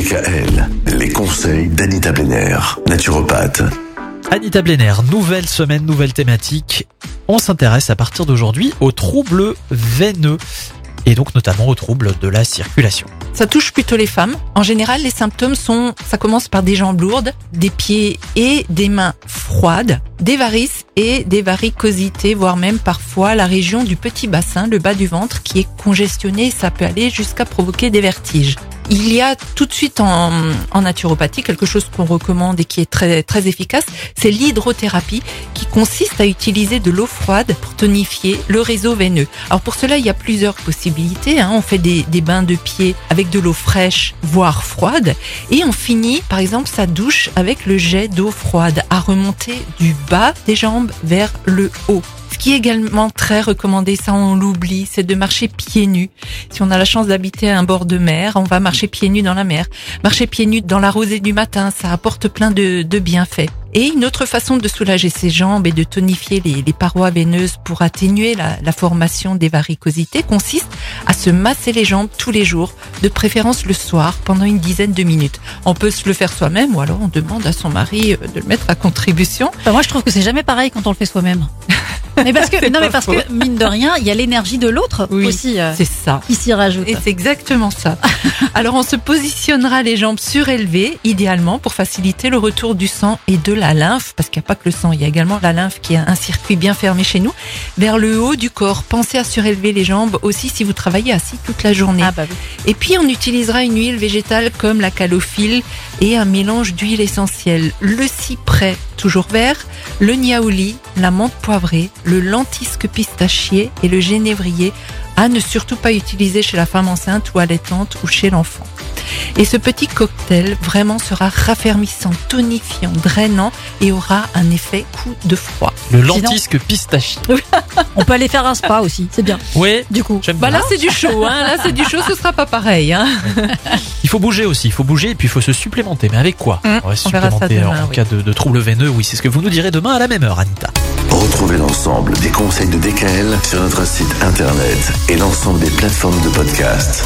DKL, les conseils d'Anita Blenner, naturopathe. Anita Blenner, nouvelle semaine, nouvelle thématique. On s'intéresse à partir d'aujourd'hui aux troubles veineux et donc notamment aux troubles de la circulation. Ça touche plutôt les femmes. En général, les symptômes sont, ça commence par des jambes lourdes, des pieds et des mains froides, des varices et des varicosités, voire même parfois la région du petit bassin, le bas du ventre qui est congestionné. Ça peut aller jusqu'à provoquer des vertiges. Il y a tout de suite en, naturopathie quelque chose qu'on recommande et qui est très très efficace, c'est l'hydrothérapie qui consiste à utiliser de l'eau froide pour tonifier le réseau veineux. Alors pour cela, il y a plusieurs possibilités. Hein. On fait des, des bains de pied avec de l'eau fraîche, voire froide, et on finit par exemple sa douche avec le jet d'eau froide à remonter du bas des jambes vers le haut. Qui est également très recommandé, ça on l'oublie, c'est de marcher pieds nus. Si on a la chance d'habiter à un bord de mer, on va marcher pieds nus dans la mer. Marcher pieds nus dans la rosée du matin, ça apporte plein de, de bienfaits. Et une autre façon de soulager ses jambes et de tonifier les, les parois veineuses pour atténuer la, la, formation des varicosités consiste à se masser les jambes tous les jours, de préférence le soir, pendant une dizaine de minutes. On peut se le faire soi-même ou alors on demande à son mari euh, de le mettre à contribution. Enfin, moi, je trouve que c'est jamais pareil quand on le fait soi-même. Mais parce que non, mais parce que mine de rien, il y a l'énergie de l'autre oui, aussi. Euh, c'est ça. Qui s'y rajoute. Et c'est exactement ça. Alors on se positionnera les jambes surélevées, idéalement pour faciliter le retour du sang et de la lymphe, parce qu'il n'y a pas que le sang, il y a également la lymphe qui a un circuit bien fermé chez nous, vers le haut du corps. Pensez à surélever les jambes aussi si vous travaillez assis toute la journée. Ah bah oui. Et puis on utilisera une huile végétale comme la calophylle et un mélange d'huile essentielle. Le cyprès, toujours vert, le niaouli, la menthe poivrée, le lentisque pistachier et le génévrier à ne surtout pas utiliser chez la femme enceinte ou allaitante ou chez l'enfant. Et ce petit cocktail vraiment sera raffermissant, tonifiant, drainant et aura un effet coup de froid. Le lentisque pistachier. On peut aller faire un spa aussi, c'est bien. Oui, Du coup, Bah bien. là c'est du chaud, hein. là c'est du chaud, ce sera pas pareil. Hein. Il faut bouger aussi, il faut bouger et puis il faut se supplémenter. Mais avec quoi? Hum, On va se on supplémenter demain, en oui. cas de, de troubles veineux. Oui, c'est ce que vous nous direz demain à la même heure, Anita. Retrouvez l'ensemble des conseils de DKL sur notre site internet et l'ensemble des plateformes de podcast.